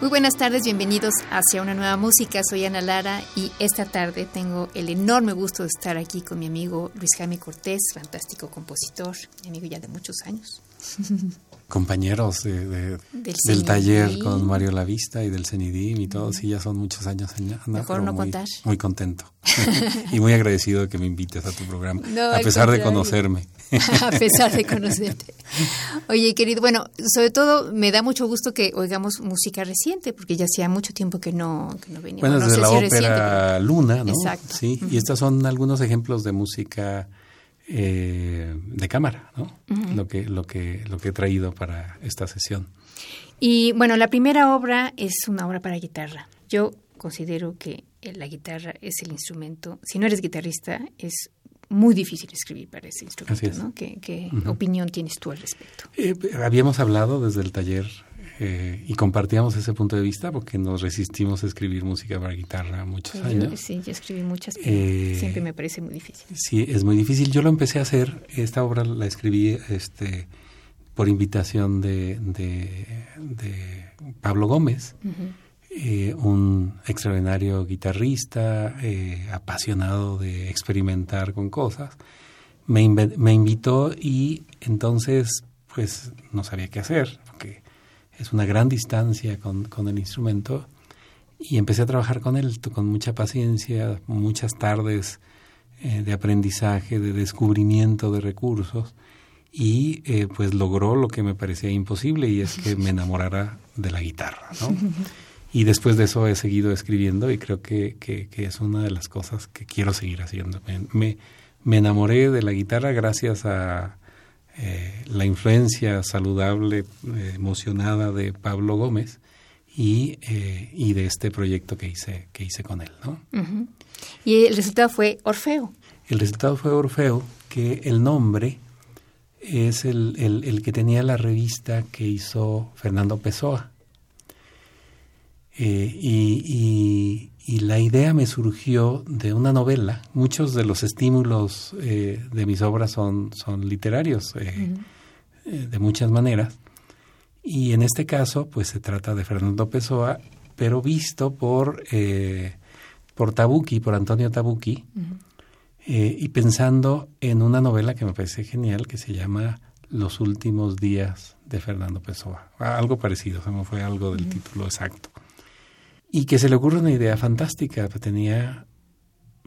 Muy buenas tardes, bienvenidos hacia una nueva música. Soy Ana Lara y esta tarde tengo el enorme gusto de estar aquí con mi amigo Luis Jaime Cortés, fantástico compositor, mi amigo ya de muchos años. compañeros de, del, taller con Mario Lavista y del CENIDIM y todos, y ya son muchos años. Mejor no muy, contar. Muy contento y muy agradecido de que me invites a tu programa, a pesar de conocerme. a pesar de conocerte. Oye, querido, bueno, sobre todo me da mucho gusto que oigamos música reciente, porque ya hacía mucho tiempo que no, que no veníamos. Bueno, desde la ópera Luna, ¿no? Exacto. Sí, y estos son algunos ejemplos de música eh, de cámara, ¿no? Lo que lo que lo que he traído para esta sesión. Y bueno, la primera obra es una obra para guitarra. Yo considero que la guitarra es el instrumento. Si no eres guitarrista, es muy difícil escribir para ese instrumento, ¿no? ¿Qué, opinión tienes tú al respecto? Eh, habíamos hablado desde el taller eh, y compartíamos ese punto de vista porque nos resistimos a escribir música para guitarra muchos años. sí, yo escribí muchas, pero eh, siempre me parece muy difícil. Sí, es muy difícil. Yo lo empecé a hacer, esta obra la escribí este, por invitación de, de, Pablo Gómez, eh, un extraordinario guitarrista, apasionado de experimentar con cosas. Me, invitó y entonces pues no sabía qué hacer, porque es una gran distancia con, con, el instrumento y empecé a trabajar con él con mucha paciencia, muchas tardes eh, de aprendizaje, de descubrimiento de recursos y eh, pues logró lo que me parecía imposible y es que me enamorara de la guitarra. Y después de eso he seguido escribiendo y creo que, que, es una de las cosas que quiero seguir haciendo. Me, me enamoré de la guitarra gracias a, eh, la influencia saludable, eh, emocionada de Pablo Gómez y, eh, y, de este proyecto que hice, que hice con él. ¿no? Y el resultado fue Orfeo. El resultado fue Orfeo, que el nombre es el, el, el que tenía la revista que hizo Fernando Pessoa. Y, y la idea me surgió de una novela. Muchos de los estímulos eh, de mis obras son, son literarios, eh, eh, de muchas maneras. Y en este caso, pues se trata de Fernando Pessoa, pero visto por, por Tabucchi, por Antonio Tabucchi, y pensando en una novela que me parece genial, que se llama Los últimos días de Fernando Pessoa. Algo parecido, se me fue algo del título exacto y que se le ocurre una idea fantástica. Tenía,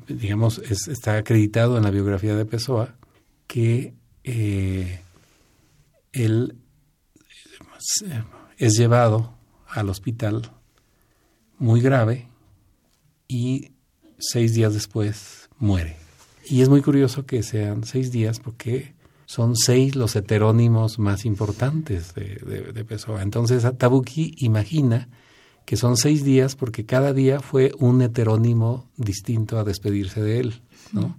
digamos, está acreditado en la biografía de Pessoa que eh, él es llevado al hospital muy grave y seis días después muere. Y es muy curioso que sean seis días porque son seis los heterónimos más importantes de, de Pessoa. Entonces Tabuki imagina que son seis días porque cada día fue un heterónimo distinto a despedirse de él, ¿no?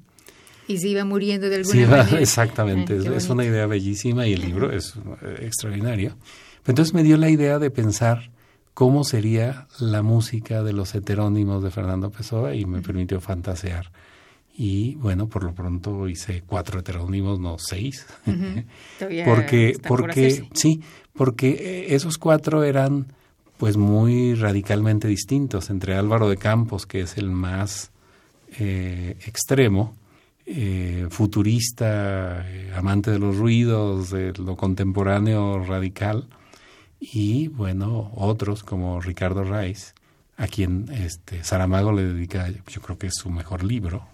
Y se iba muriendo de alguna manera. Exactamente, es, una idea bellísima y el libro es eh, extraordinario. Entonces me dio la idea de pensar cómo sería la música de los heterónimos de Fernando Pessoa y me permitió fantasear. Y bueno, por lo pronto hice cuatro heterónimos, no seis. porque, porque, sí, porque eh, esos cuatro eran pues muy radicalmente distintos entre Álvaro de Campos, que es el más eh, extremo, eh, futurista, eh, amante de los ruidos, de lo contemporáneo radical, y bueno, otros como Ricardo Reis, a quien este Saramago le dedica, yo creo que es su mejor libro.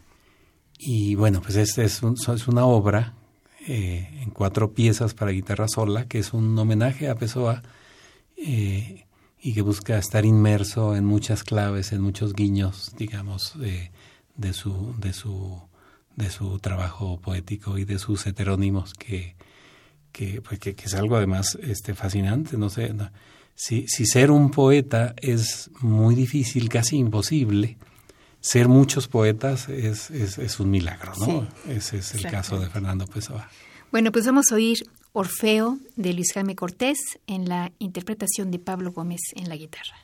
Y bueno, pues es, es, es una obra en cuatro piezas para guitarra sola, que es un homenaje a Pessoa, y que busca estar inmerso en muchas claves, en muchos guiños, digamos, de, de, su, de, su, de su trabajo poético y de sus heterónimos que, que, pues, que, es algo además este, fascinante. No sé, Si, si ser un poeta es muy difícil, casi imposible, ser muchos poetas es, es, es un milagro, ¿no? Ese es el caso de Fernando Pessoa. Bueno, pues vamos a oír Orfeo de Luis Jaime Cortés en la interpretación de Pablo Gómez en la guitarra.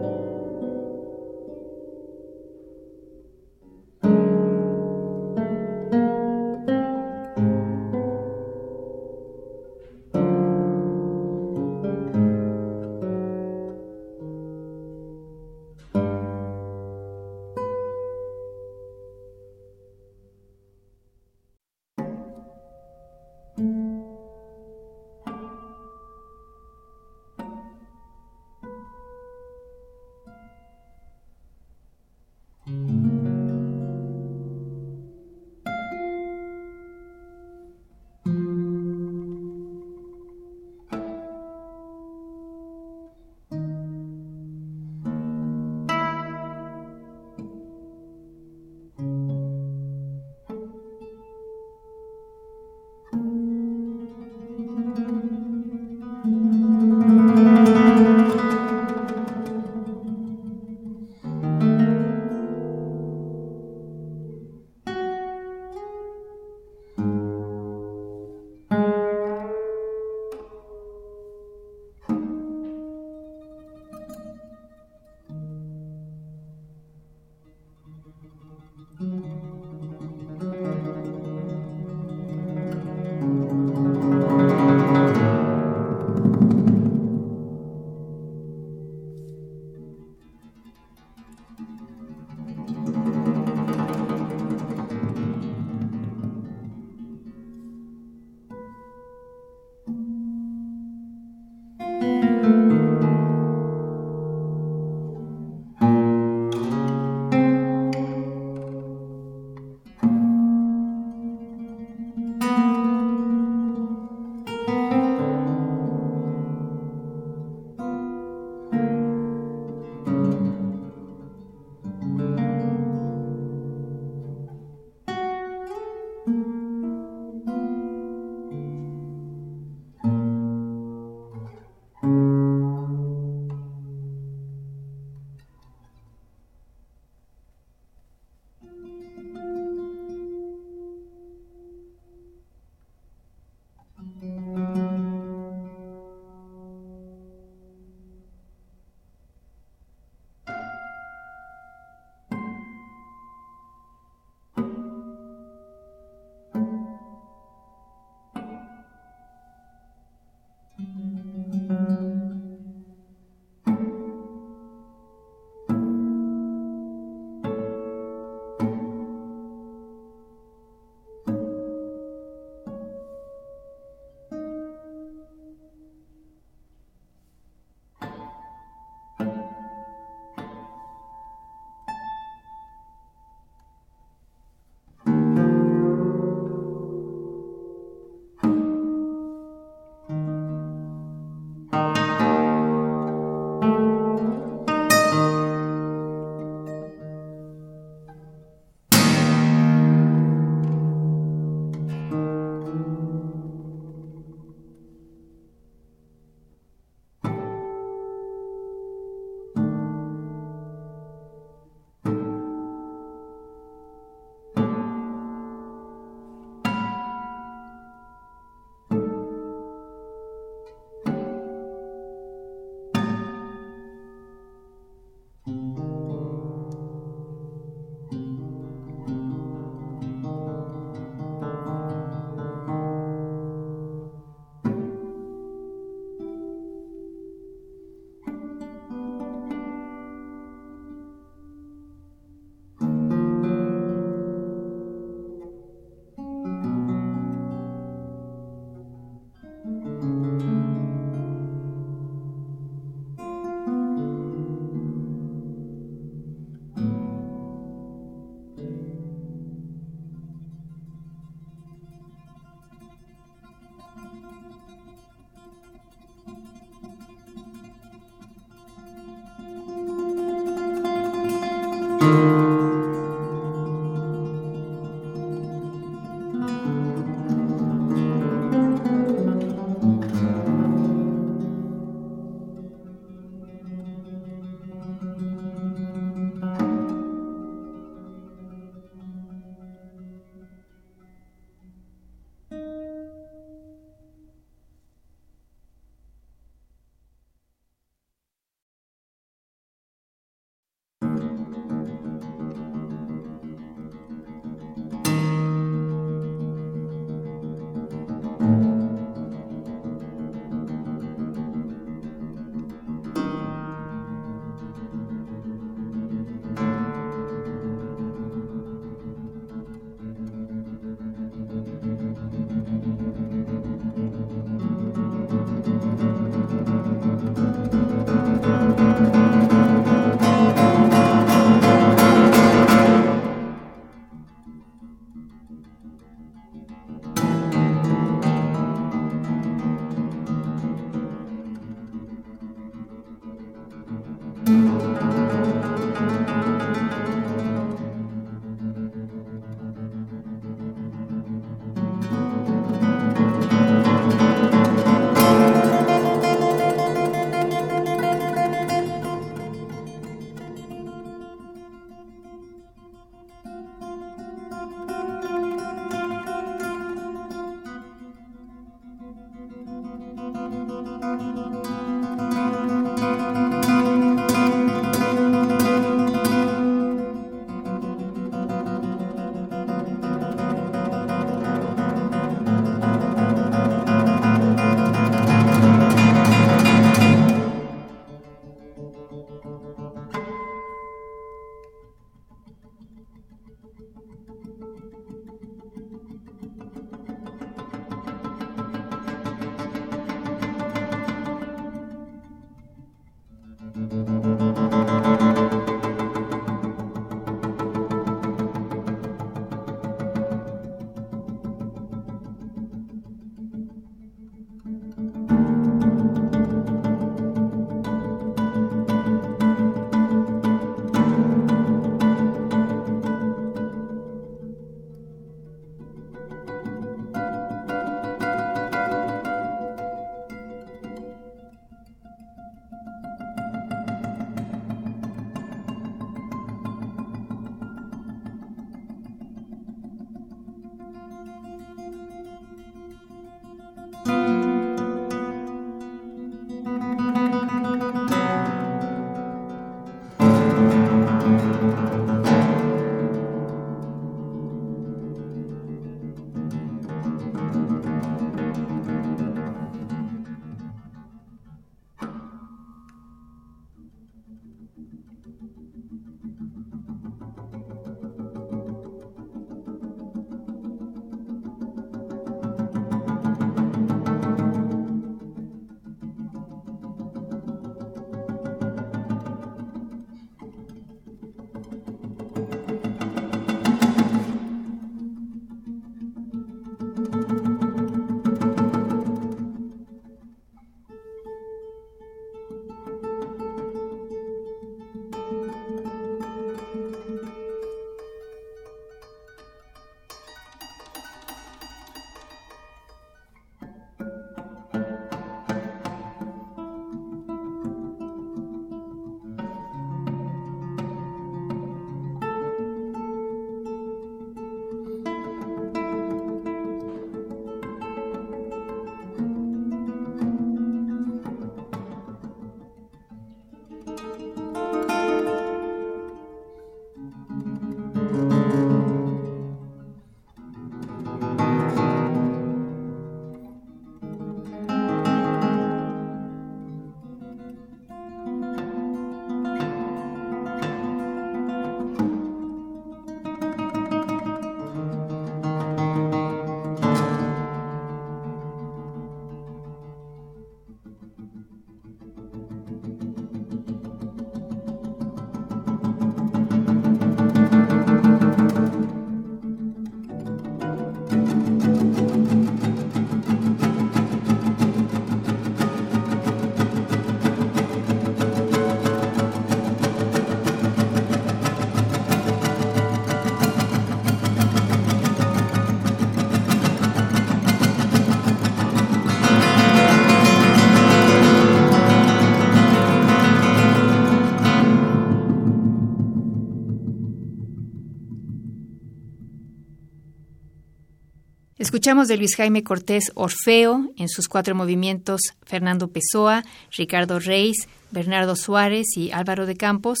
Escuchamos de Luis Jaime Cortés Orfeo en sus cuatro movimientos Fernando Pessoa, Ricardo Reis, Bernardo Suárez y Álvaro de Campos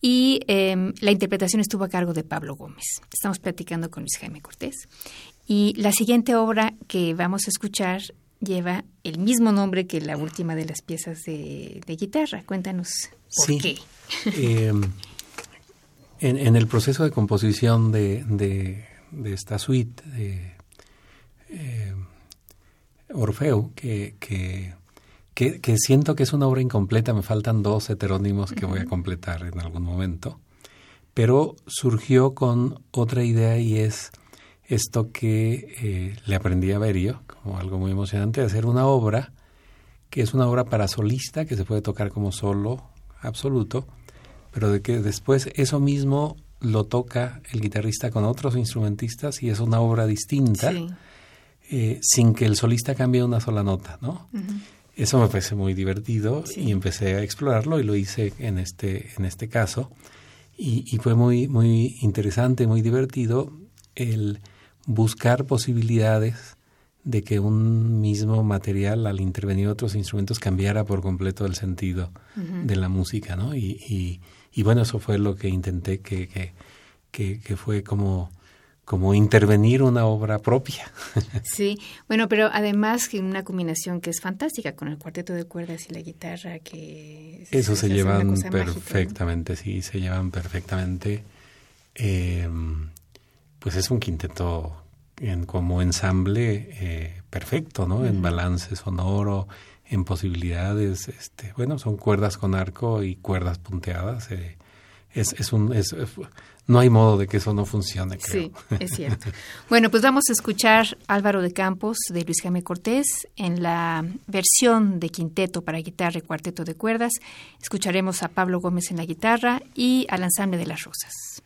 y em, la interpretación estuvo a cargo de Pablo Gómez. Estamos platicando con Luis Jaime Cortés. Y la siguiente obra que vamos a escuchar lleva el mismo nombre que la última de las piezas de, guitarra. Cuéntanos por qué. Em, en, el proceso de composición de, de, esta suite de em, Orfeo, que, que, que, siento que es una obra incompleta, me faltan dos heterónimos que voy a completar en algún momento, pero surgió con otra idea y es esto que eh, le aprendí a Berio, como algo muy emocionante, de hacer una obra que es una obra para solista, que se puede tocar como solo absoluto, pero de que después eso mismo lo toca el guitarrista con otros instrumentistas y es una obra distinta, eh, sin que el solista cambie una sola nota, ¿no? Eso me parece muy divertido y empecé a explorarlo y lo hice en este, en este caso. Y, y fue muy, muy interesante, muy divertido el buscar posibilidades de que un mismo material al intervenir otros instrumentos cambiara por completo el sentido de la música, ¿no? Y, y, bueno, eso fue lo que intenté que, que, que, fue como como intervenir una obra propia. Sí, bueno, pero además que una combinación que es fantástica con el cuarteto de cuerdas y la guitarra que... Eso se, llevan perfectamente, sí, se llevan perfectamente. Eh, pues es un quinteto en, como ensamble eh, perfecto, ¿no? En balance sonoro, en posibilidades, este, bueno, son cuerdas con arco y cuerdas punteadas. Eh, es, es un, es, no hay modo de que eso no funcione, creo. Sí, es cierto. bueno, pues vamos a escuchar Álvaro de Campos de Luis Jaime Cortés en la versión de quinteto para guitarra y cuarteto de cuerdas. Escucharemos a Pablo Gómez en la guitarra y al ensamble de las rosas.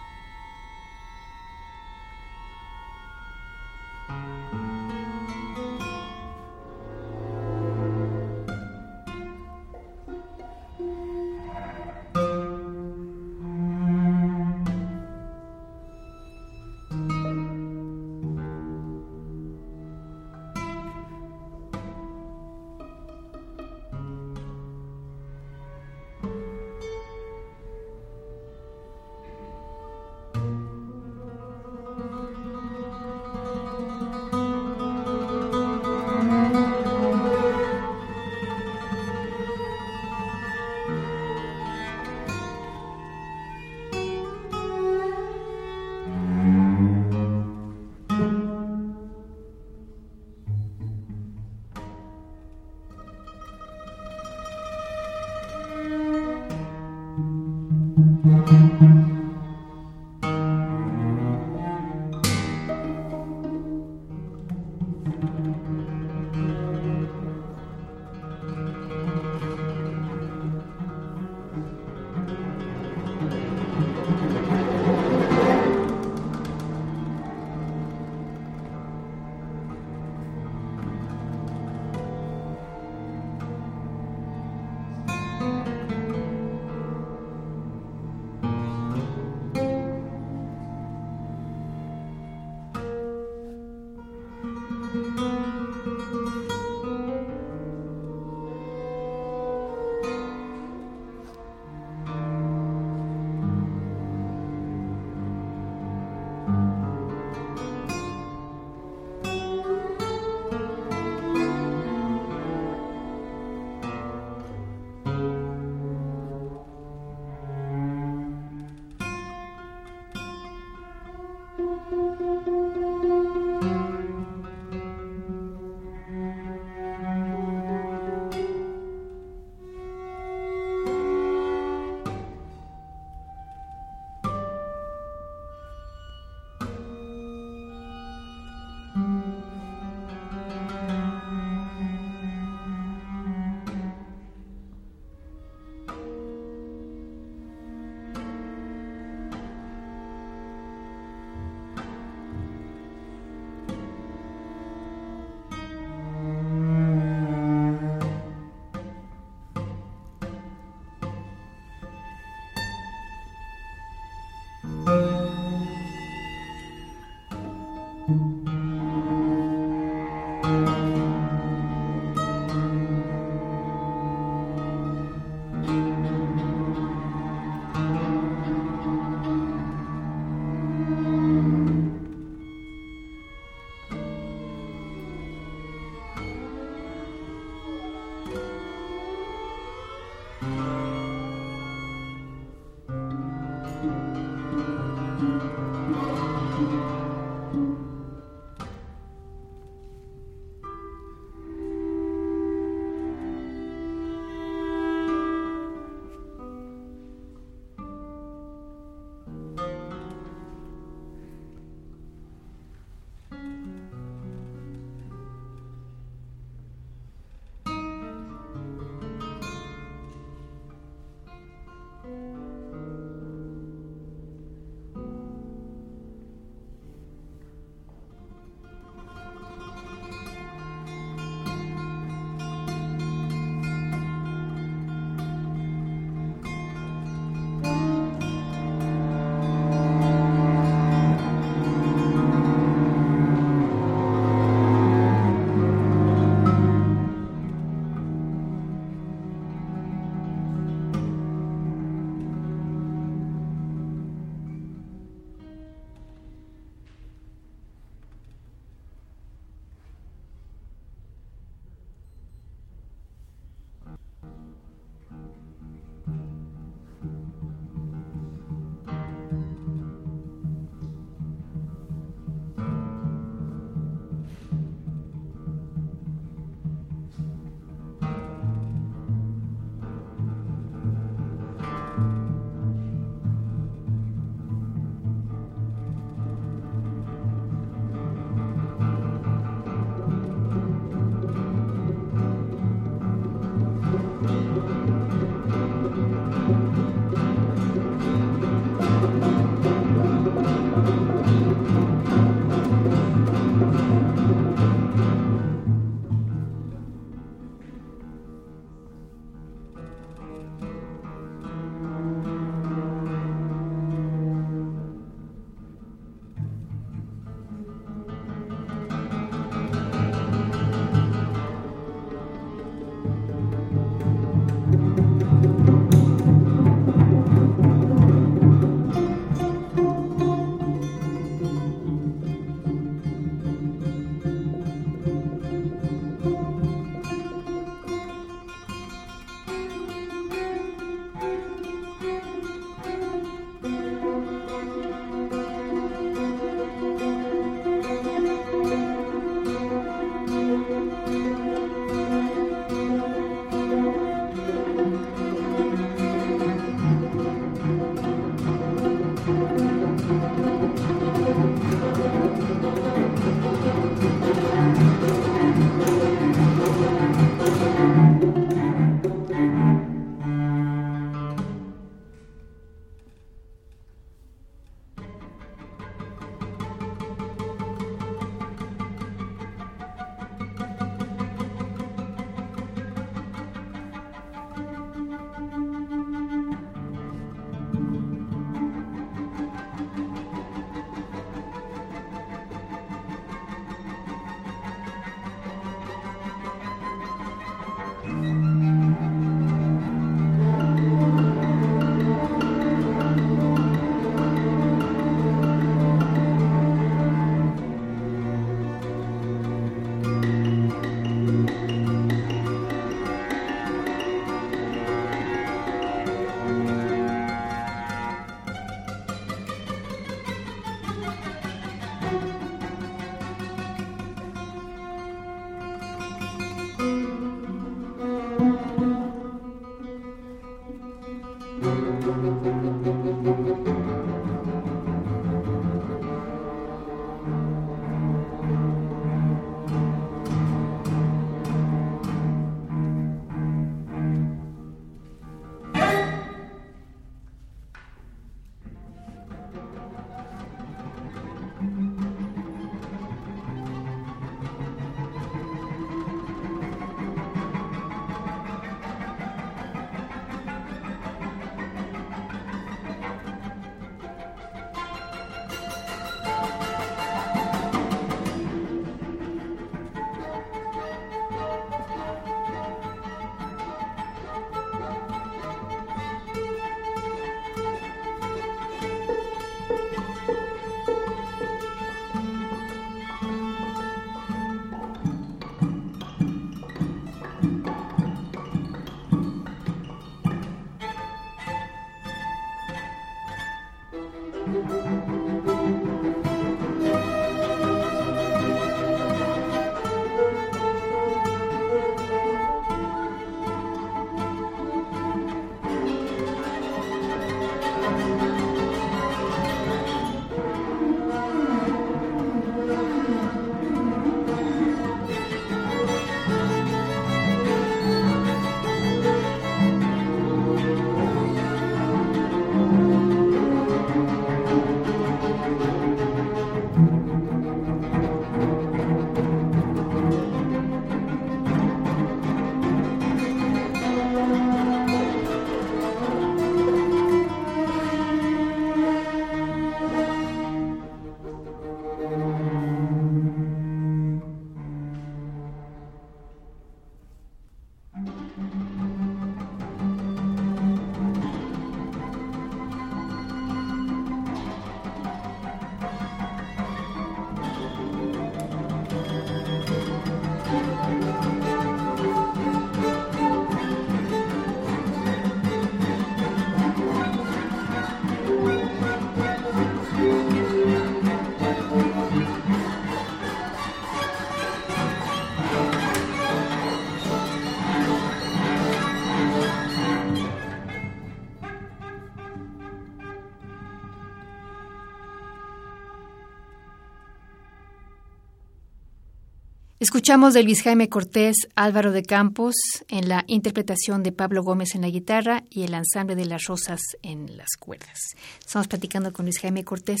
Escuchamos de Luis Jaime Cortés, Álvaro de Campos en la interpretación de Pablo Gómez en la guitarra y el ensamble de las rosas en las cuerdas. Estamos platicando con Luis Jaime Cortés.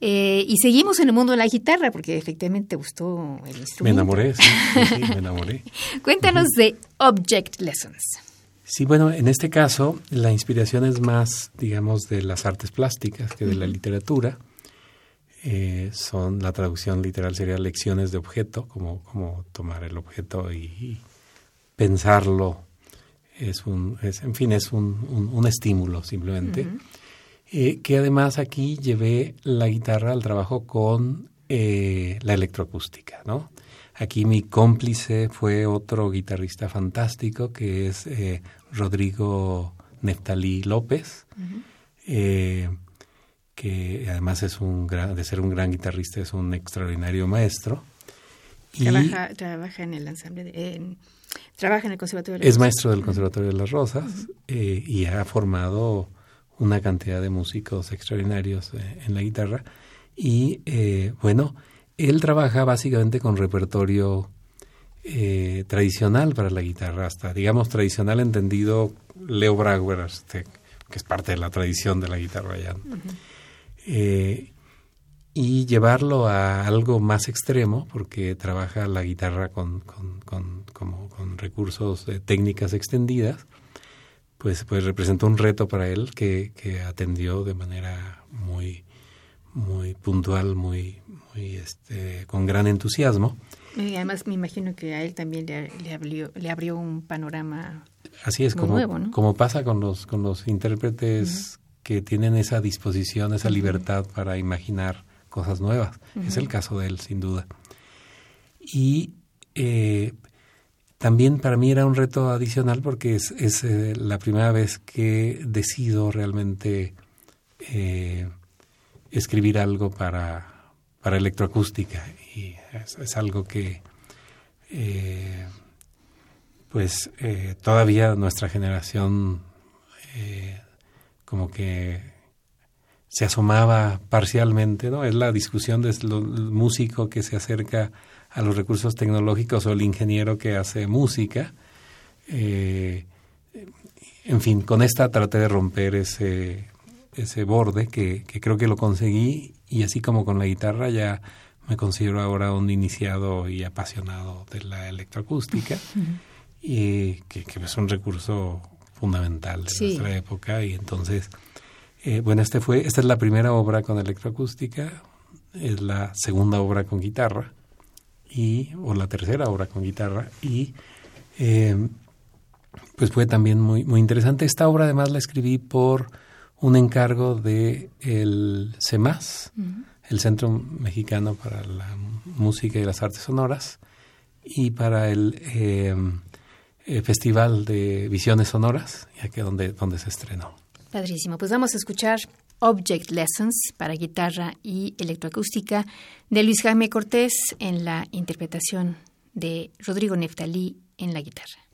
Eh, y seguimos en el mundo de la guitarra porque efectivamente te gustó el instrumento. Me enamoré, sí, me enamoré. Cuéntanos de Object Lessons. Sí, bueno, en este caso la inspiración es más, digamos, de las artes plásticas que de la literatura eh, son la traducción literal sería lecciones de objeto, como, como tomar el objeto y, pensarlo. Es un, es, en fin, es un, un, estímulo simplemente. Eh, que además aquí llevé la guitarra al trabajo con eh, la electroacústica, ¿no? Aquí mi cómplice fue otro guitarrista fantástico que es Rodrigo Neftalí López que además es un gran, de ser un gran guitarrista, es un extraordinario maestro. Trabaja, trabaja en el ensamble, de, trabaja en el Conservatorio de las Es maestro del Conservatorio de las Rosas eh, y ha formado una cantidad de músicos extraordinarios eh, en la guitarra. Y eh, bueno, él trabaja básicamente con repertorio tradicional para la guitarra, hasta digamos tradicional entendido Leo Brauer, este, que es parte de la tradición de la guitarra ya. Eh, y llevarlo a algo más extremo, porque trabaja la guitarra con, con, con, como, con recursos de técnicas extendidas, pues, pues representó un reto para él que, que atendió de manera muy, muy puntual, muy, muy este, con gran entusiasmo. Y además me imagino que a él también le, le, abrió, le abrió un panorama Así es, como, nuevo, como pasa con los, con los intérpretes que tienen esa disposición, esa libertad para imaginar cosas nuevas. Es el caso de él, sin duda. Y eh, también para mí era un reto adicional porque es, es eh, la primera vez que decido realmente eh, escribir algo para, para electroacústica. Y es, algo que pues todavía nuestra generación como que se asomaba parcialmente, ¿no? Es la discusión del músico que se acerca a los recursos tecnológicos o el ingeniero que hace música. Eh, en fin, con esta traté de romper ese, ese borde que, creo que lo conseguí y así como con la guitarra ya me considero ahora un iniciado y apasionado de la electroacústica y que, que, es un recurso fundamental de nuestra época y entonces, eh, bueno, este fue, esta es la primera obra con electroacústica, es la segunda obra con guitarra y o la tercera obra con guitarra y eh, pues fue también muy muy interesante. Esta obra además la escribí por un encargo de el CEMAS, el Centro Mexicano para la Música y las Artes Sonoras, y para el eh, eh, Festival de Visiones Sonoras, ya que donde, donde se estrenó. Padrísimo. Pues vamos a escuchar Object Lessons para guitarra y electroacústica de Luis Jaime Cortés en la interpretación de Rodrigo Neftalí en la guitarra.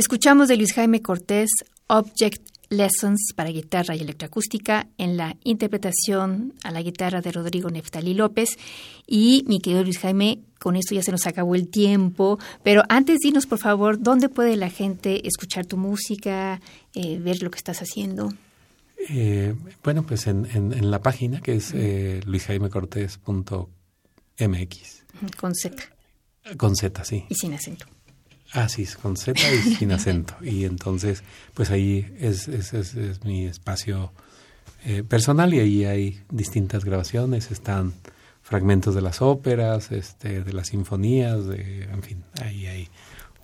Escuchamos de Luis Jaime Cortés Object Lessons para guitarra y electroacústica en la interpretación a la guitarra de Rodrigo Neftalí López. Y mi querido Luis Jaime, con esto ya se nos acabó el tiempo, pero antes dinos por favor, ¿dónde puede la gente escuchar tu música, eh, ver lo que estás haciendo? Eh, bueno, pues en, la página que es eh, luisjaimecortés.mx. Con Z. Con Z, sí. Y sin acento. Ah, sí, con Z y sin acento. Y entonces, pues ahí es, es, es, mi espacio eh, personal y ahí hay distintas grabaciones, están fragmentos de las óperas, este, de las sinfonías, de, en fin, ahí hay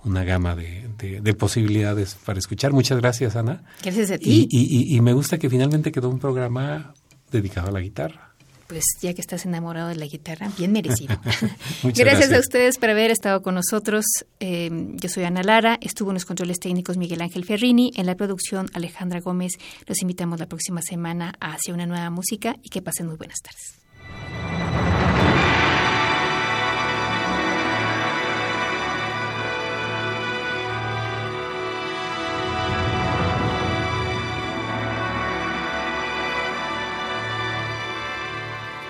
una gama de, de, posibilidades para escuchar. Muchas gracias, Ana. Gracias a ti. y, y me gusta que finalmente quedó un programa dedicado a la guitarra pues ya que estás enamorado de la guitarra, bien merecido. gracias, a ustedes por haber estado con nosotros. Eh, yo soy Ana Lara, estuvo en los controles técnicos Miguel Ángel Ferrini, en la producción Alejandra Gómez. Los invitamos la próxima semana a hacia una nueva música y que pasen muy buenas tardes.